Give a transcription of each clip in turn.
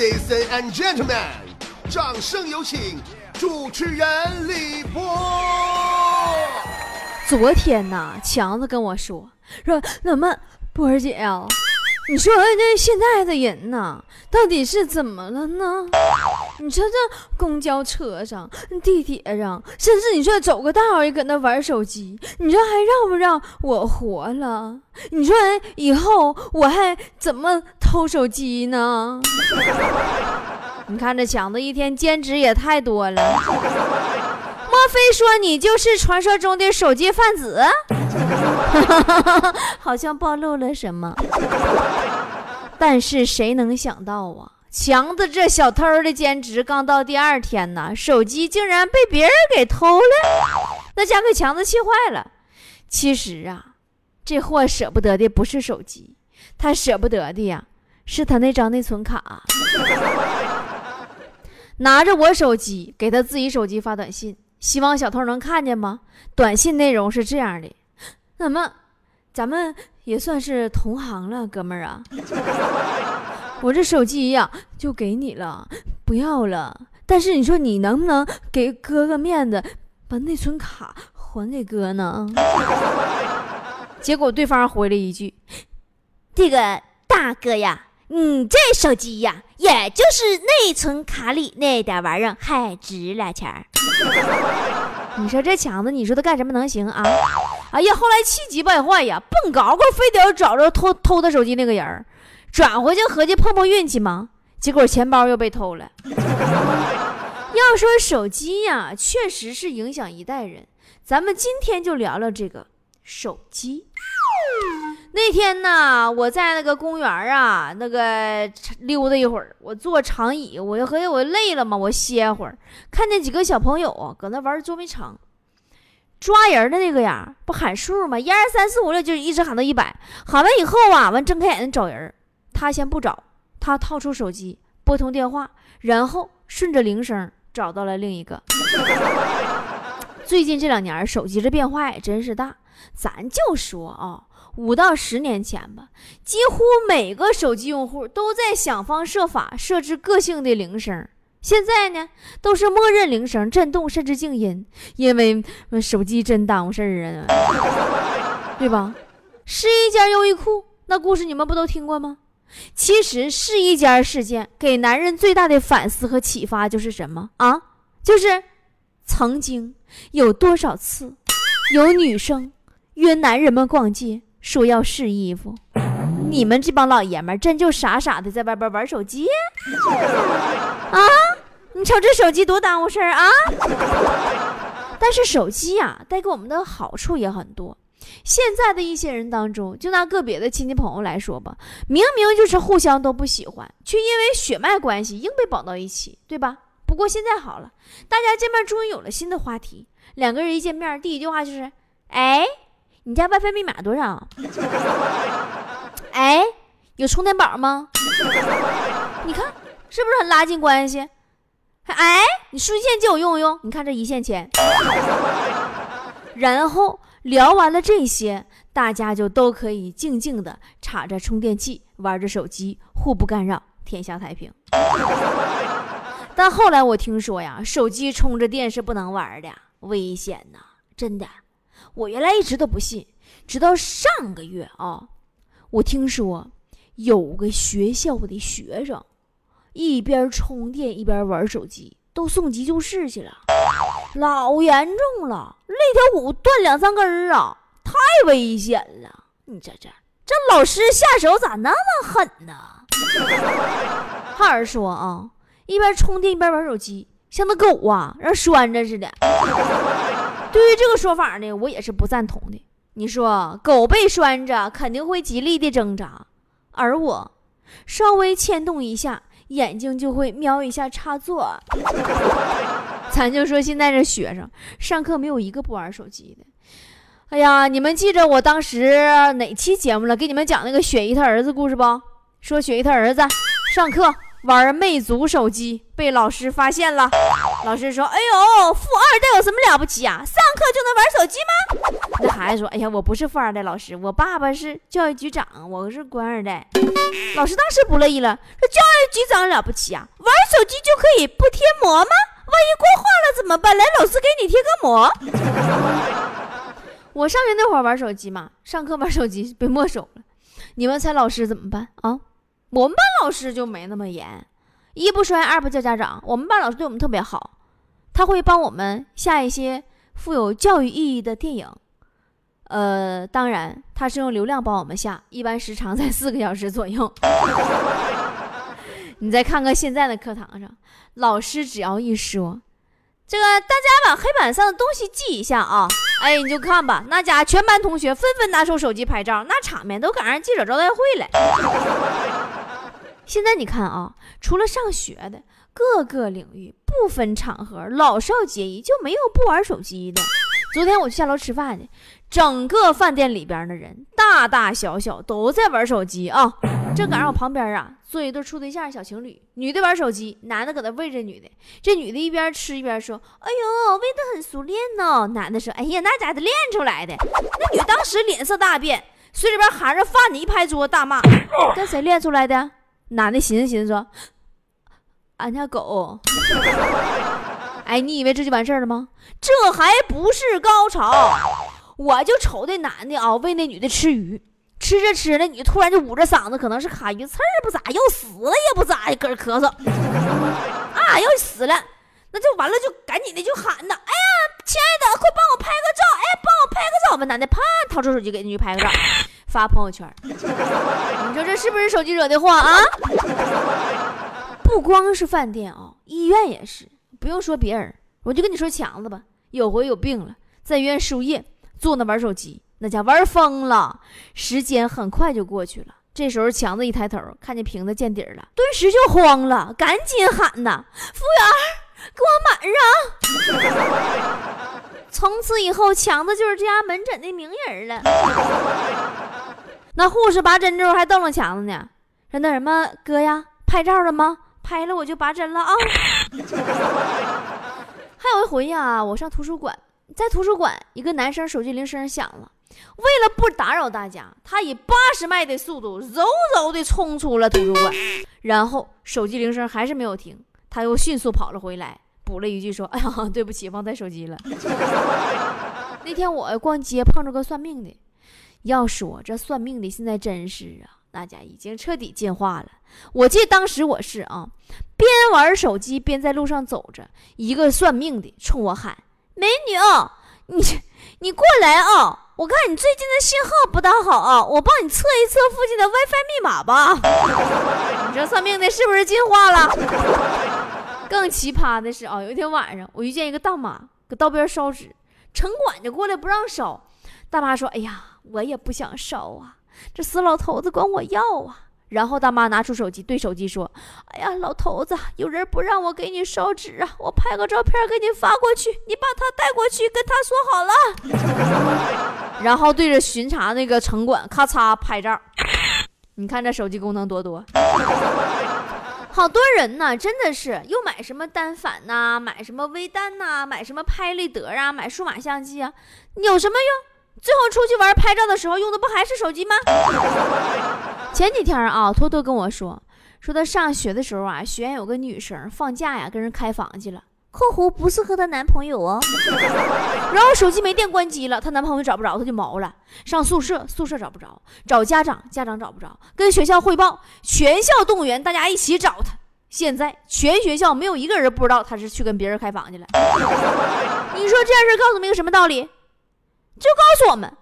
Ladies and gentlemen，掌声有请主持人李波。昨天呢，强子跟我说说，怎么波儿姐啊？你说这现在的人呐，到底是怎么了呢？你说这公交车上、地铁上，甚至你说走个道也搁那玩手机，你说还让不让我活了？你说以后我还怎么偷手机呢？你看这强子一天兼职也太多了，莫非说你就是传说中的手机贩子？哈哈哈哈好像暴露了什么。但是谁能想到啊，强子这小偷的兼职刚到第二天呢，手机竟然被别人给偷了，那家给强子气坏了。其实啊，这货舍不得的不是手机，他舍不得的呀，是他那张内存卡。拿着我手机给他自己手机发短信，希望小偷能看见吗？短信内容是这样的：怎么，咱们？也算是同行了，哥们儿啊！我这手机呀，就给你了，不要了。但是你说你能不能给哥个面子，把内存卡还给哥呢？结果对方回了一句：“这个大哥呀，你这手机呀，也就是内存卡里那点玩意儿，还值俩钱儿。”你说这强子，你说他干什么能行啊？哎呀，后来气急败坏呀，蹦高高，非得要找着偷偷他手机那个人儿，转回去合计碰碰运气嘛。结果钱包又被偷了。要说手机呀，确实是影响一代人。咱们今天就聊聊这个手机。那天呢，我在那个公园啊，那个溜达一会儿，我坐长椅，我就合计我累了嘛，我歇会儿。看见几个小朋友，搁那玩捉迷藏。抓人的那个呀，不喊数吗？一二三四五六，就一直喊到一百。喊完以后啊，完睁开眼睛找人。他先不找，他掏出手机拨通电话，然后顺着铃声找到了另一个。最近这两年手机这变化也真是大。咱就说啊，五到十年前吧，几乎每个手机用户都在想方设法设置个性的铃声。现在呢，都是默认铃声震动，甚至静音，因为手机真耽误事儿啊，对吧？试衣间优衣库那故事你们不都听过吗？其实试衣间事件给男人最大的反思和启发就是什么啊？就是曾经有多少次有女生约男人们逛街，说要试衣服，你们这帮老爷们儿真就傻傻的在外边玩手机 啊？你瞅这手机多耽误事儿啊！但是手机呀，带给我们的好处也很多。现在的一些人当中，就拿个别的亲戚朋友来说吧，明明就是互相都不喜欢，却因为血脉关系硬被绑到一起，对吧？不过现在好了，大家见面终于有了新的话题。两个人一见面，第一句话就是：“哎，你家 WiFi 密码多少？”“哎，有充电宝吗？”你看是不是很拉近关系？哎，你数据线借我用用，你看这一线牵。然后聊完了这些，大家就都可以静静的插着充电器，玩着手机，互不干扰，天下太平。但后来我听说呀，手机充着电是不能玩的，危险呐！真的，我原来一直都不信，直到上个月啊，我听说有个学校的学生。一边充电一边玩手机，都送急救室去了，老严重了，肋条骨断两三根儿啊，太危险了！你这这这老师下手咋那么狠呢？还有说啊，一边充电一边玩手机，像那狗啊，让拴着似的。对于这个说法呢，我也是不赞同的。你说狗被拴着肯定会极力的挣扎，而我稍微牵动一下。眼睛就会瞄一下插座，咱就说现在这学生上课没有一个不玩手机的。哎呀，你们记着我当时哪期节目了？给你们讲那个雪姨她儿子故事不？说雪姨她儿子上课玩魅族手机被老师发现了，老师说：“哎呦，富二代有什么了不起啊？上课就能玩手机吗？”那孩子说：“哎呀，我不是富二代，老师，我爸爸是教育局长，我是官二代。”老师当时不乐意了，说：“教育局长了不起啊？玩手机就可以不贴膜吗？万一过化了怎么办？来，老师给你贴个膜。” 我上学那会儿玩手机嘛，上课玩手机被没收了。你们猜老师怎么办啊？我们班老师就没那么严，一不摔，二不叫家长。我们班老师对我们特别好，他会帮我们下一些富有教育意义的电影。呃，当然他是用流量帮我们下，一般时长在四个小时左右。你再看看现在的课堂上，老师只要一说。这个大家把黑板上的东西记一下啊！哎，你就看吧，那家全班同学纷纷拿出手机拍照，那场面都赶上记者招待会了。现在你看啊，除了上学的，各个领域不分场合，老少皆宜，就没有不玩手机的。昨天我去下楼吃饭去，整个饭店里边的人，大大小小都在玩手机啊。正赶上我旁边啊，坐一对处对象小情侣，女的玩手机，男的搁那喂着女的。这女的一边吃一边说：“哎呦，喂的很熟练呢。”男的说：“哎呀，那家的练出来的。”那女当时脸色大变，嘴里边含着饭的一拍桌大骂：“ 跟谁练出来的？”男的寻思寻思说：“俺家狗。”哎，你以为这就完事儿了吗？这还不是高潮，我就瞅那男的啊，喂那女的吃鱼。吃着吃着，你突然就捂着嗓子，可能是卡鱼刺儿不咋，要死了也不咋，搁这咳嗽啊，要死了，那就完了，就赶紧的就喊呐，哎呀，亲爱的，快帮我拍个照，哎，帮我拍个照吧。男的啪掏出手机给女拍个照，发朋友圈。你说这是不是手机惹的祸啊？不光是饭店啊，医院也是，不用说别人，我就跟你说强子吧，有回有病了，在医院输液，坐那玩手机。那家玩疯了，时间很快就过去了。这时候强子一抬头，看见瓶子见底了，顿时就慌了，赶紧喊呐：“服务员，给我满上！”从此以后，强子就是这家门诊的名人了。那护士拔针之后还瞪了强子呢，说：“那什么哥呀，拍照了吗？拍了我就拔针了啊。”还有一回呀，我上图书馆，在图书馆，一个男生手机铃声响了。为了不打扰大家，他以八十迈的速度柔柔的冲出了图书馆，然后手机铃声还是没有停，他又迅速跑了回来，补了一句说：“哎呀，对不起，忘带手机了。”那天我逛街碰着个算命的，要说这算命的现在真是啊，那家已经彻底进化了。我记得当时我是啊，边玩手机边在路上走着，一个算命的冲我喊：“美女，你你过来啊！”我看你最近的信号不大好啊，我帮你测一测附近的 WiFi 密码吧。你这算命的是不是进化了？更奇葩的是啊，有一天晚上我遇见一个大妈搁道边烧纸，城管就过来不让烧。大妈说：“哎呀，我也不想烧啊，这死老头子管我要啊。”然后大妈拿出手机对手机说：“哎呀，老头子，有人不让我给你烧纸啊，我拍个照片给你发过去，你把他带过去跟他说好了。”然后对着巡查那个城管咔嚓拍照，你看这手机功能多多。好多人呢，真的是又买什么单反呐，买什么微单呐，买什么拍立得啊，买数码相机啊，有什么用？最后出去玩拍照的时候用的不还是手机吗？前几天啊，托托跟我说，说他上学的时候啊，学院有个女生放假呀，跟人开房去了。括弧不是和她男朋友哦。然后手机没电关机了，她男朋友找不着，她就毛了。上宿舍，宿舍找不着；找家长，家长找不着；跟学校汇报，全校动员大家一起找她。现在全学校没有一个人不知道她是去跟别人开房去了。你说这件事告诉我们一个什么道理？就告诉我们，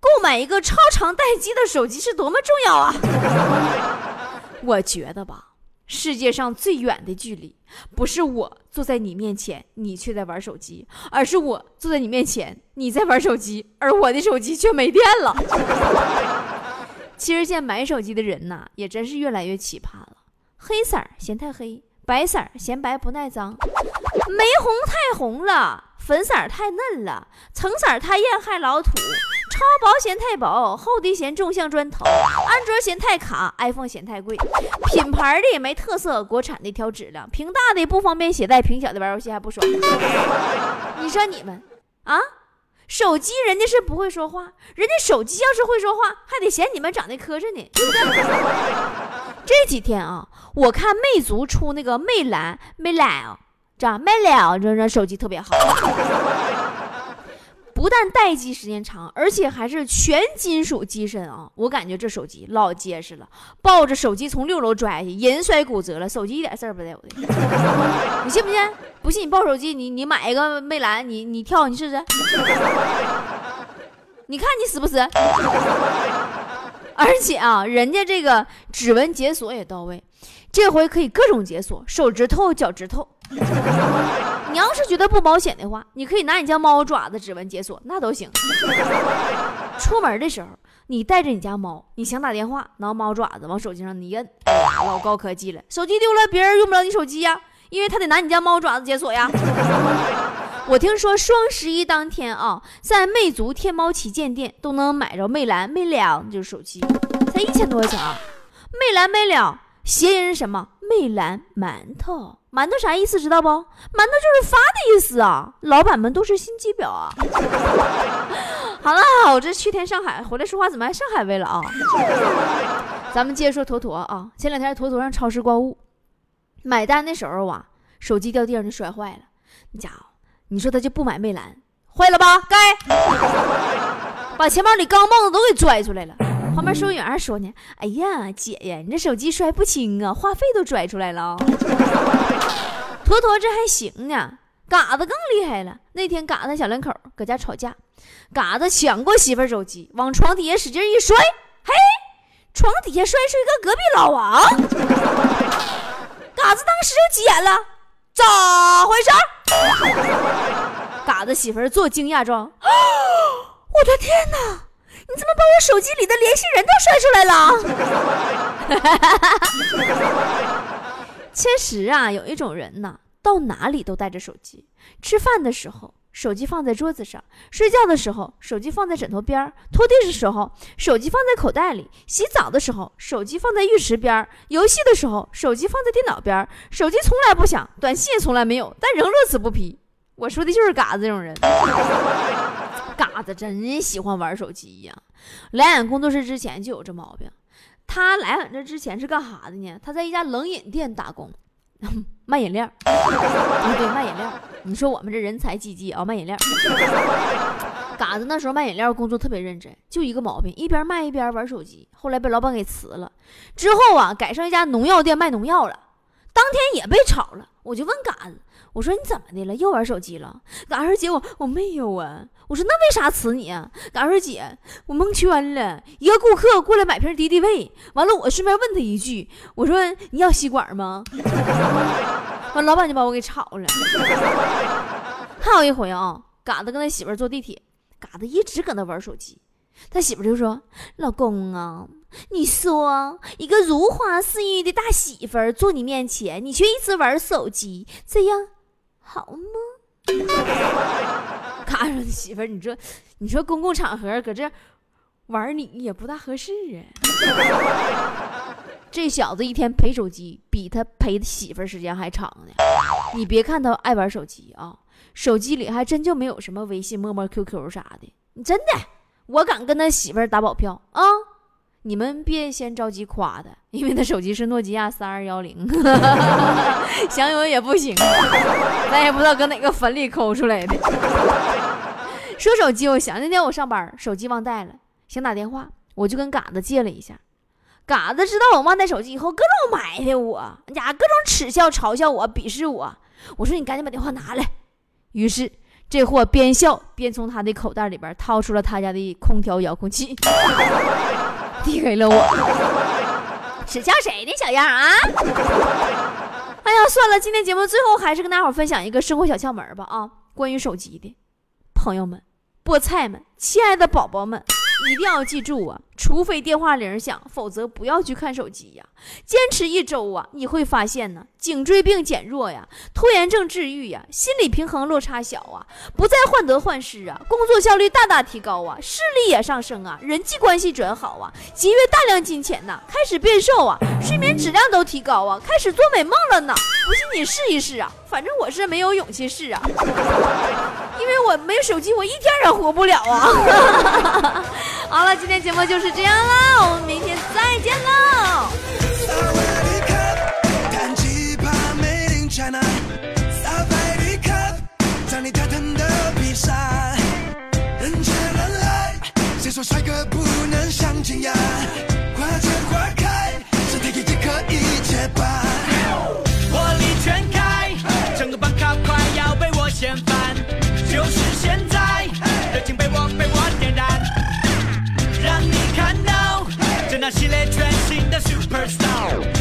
购买一个超长待机的手机是多么重要啊！我觉得吧，世界上最远的距离，不是我坐在你面前，你却在玩手机，而是我坐在你面前，你在玩手机，而我的手机却没电了。其实现在买手机的人呐，也真是越来越奇葩了。黑色嫌太黑，白色嫌白不耐脏，玫红太红了。粉色太嫩了，橙色太艳害老土，超薄嫌太薄，厚的嫌重像砖头，安卓嫌太卡，iPhone 嫌太贵，品牌的也没特色，国产的挑质量，屏大的不方便携带，屏小的玩游戏还不爽。你说你们啊？手机人家是不会说话，人家手机要是会说话，还得嫌你们长得磕碜呢，对不对？这几天啊，我看魅族出那个魅蓝、魅蓝，这魅蓝这这手机特别好。不但待机时间长，而且还是全金属机身啊！我感觉这手机老结实了，抱着手机从六楼摔下去，人摔骨折了，手机一点事儿不带有的。你信不信？不信你抱手机，你你买一个魅蓝，你你跳你试试，你看你死不死？而且啊，人家这个指纹解锁也到位，这回可以各种解锁，手指头、脚趾头。你要是觉得不保险的话，你可以拿你家猫爪子指纹解锁，那都行。出门的时候，你带着你家猫，你想打电话，拿猫爪子往手机上一摁，老高科技了。手机丢了，别人用不了你手机呀，因为他得拿你家猫爪子解锁呀。我听说双十一当天啊，在魅族天猫旗舰店都能买着魅蓝、魅了，就是手机，才一千多块钱啊。魅蓝、魅了，谐音是什么？魅蓝馒头。馒头啥意思知道不？馒头就是发的意思啊！老板们都是心机婊啊！好了，我这去天上海回来说话怎么还上海味了啊？咱们接着说坨坨啊，前两天坨坨上超市购物，买单的时候啊，手机掉地上就摔坏了。你家伙，你说他就不买魅蓝，坏了吧？该，把钱包里钢镚子都给拽出来了。旁边收银员说呢：“哎呀，姐呀，你这手机摔不轻啊，话费都拽出来了。”坨坨这还行呢，嘎子更厉害了。那天嘎子小两口搁家吵架，嘎子抢过媳妇手机，往床底下使劲一摔，嘿，床底下摔出一个隔壁老王。嘎子当时就急眼了，咋回事？嘎子媳妇做惊讶状，我的天哪！你怎么把我手机里的联系人都摔出来了？确实啊，有一种人呢，到哪里都带着手机。吃饭的时候，手机放在桌子上；睡觉的时候，手机放在枕头边儿；拖地的时候，手机放在口袋里；洗澡的时候，手机放在浴池边儿；游戏的时候，手机放在电脑边儿。手机从来不响，短信也从来没有，但仍乐此不疲。我说的就是嘎子这种人。嘎子真喜欢玩手机呀！来俺工作室之前就有这毛病。他来俺这之前是干啥的呢？他在一家冷饮店打工，卖饮料。啊，对，卖饮料。你说我们这人才济济啊，卖饮料。嘎子那时候卖饮料工作特别认真，就一个毛病，一边卖一边玩手机。后来被老板给辞了，之后啊，改上一家农药店卖农药了。当天也被炒了，我就问嘎子。我说你怎么的了？又玩手机了？嘎说姐，我我没有啊。我说那为啥辞你啊？嘎说姐，我蒙圈了。一个顾客过来买瓶敌敌畏，完了我顺便问他一句，我说你要吸管吗？完老板就把我给炒了。还有一回啊，嘎子跟他媳妇坐地铁，嘎子一直搁那玩手机，他媳妇就说：“老公啊，你说一个如花似玉的大媳妇坐你面前，你却一直玩手机，这样。”好吗？嘎说媳妇儿，你说，你说公共场合搁这玩你也不大合适啊。这小子一天陪手机比他陪媳妇儿时间还长呢。你别看他爱玩手机啊，手机里还真就没有什么微信、陌陌、QQ 啥的。你真的，我敢跟他媳妇儿打保票啊。你们别先着急夸他，因为他手机是诺基亚三二幺零，想有也不行，咱也不知道搁哪个坟里抠出来的。说手机，我想那天我上班，手机忘带了，想打电话，我就跟嘎子借了一下。嘎子知道我忘带手机以后，各种埋汰我，呀，各种耻笑、嘲笑我、鄙视我。我说你赶紧把电话拿来。于是这货边笑边从他的口袋里边掏出了他家的空调遥控器。递给了我，谁叫谁呢，小样啊！哎呀，算了，今天节目最后还是跟大伙分享一个生活小窍门吧啊！关于手机的，朋友们、菠菜们、亲爱的宝宝们，一定要记住啊，除非电话铃响，否则不要去看手机呀。坚持一周啊，你会发现呢，颈椎病减弱呀，拖延症治愈呀，心理平衡落差小啊，不再患得患失啊，工作效率大大提高啊，视力也上升啊，人际关系转好啊，节约大量金钱呐，开始变瘦啊，睡眠质量都提高啊，开始做美梦了呢。不信你试一试啊，反正我是没有勇气试啊，因为我没手机，我一天也活不了啊。好了，今天节目就是这样啦，我们明天再见喽。萨瓦迪卡，弹吉他 Made in China，萨瓦迪卡，在你泰坦的披萨，人见人爱，谁说帅哥不能相亲呀？花见花开，身体也可以结巴。那系列全新的 Super Star，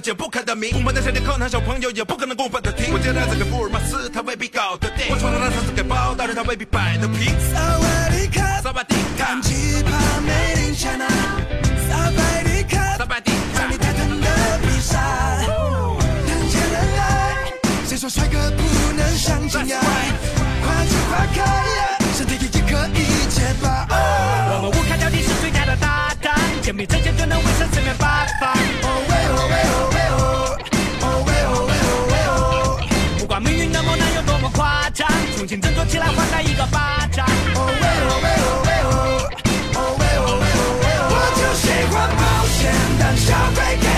解不开的谜。我们在山顶靠南，小朋友也不可能共犯的题。我接待这个福尔摩斯，他未必搞得定。我闯到他上次给包大人，他未必摆得平。萨瓦迪卡，萨瓦迪卡看奇葩 Made in China，萨瓦迪卡，萨瓦迪卡在你泰坦的披萨，人见人爱，谁说帅哥不能相亲呀？起来还他一个巴掌。哦喂哦喂哦喂哦哦喂哦喂哦喂哦我就喜欢冒险胆小鬼给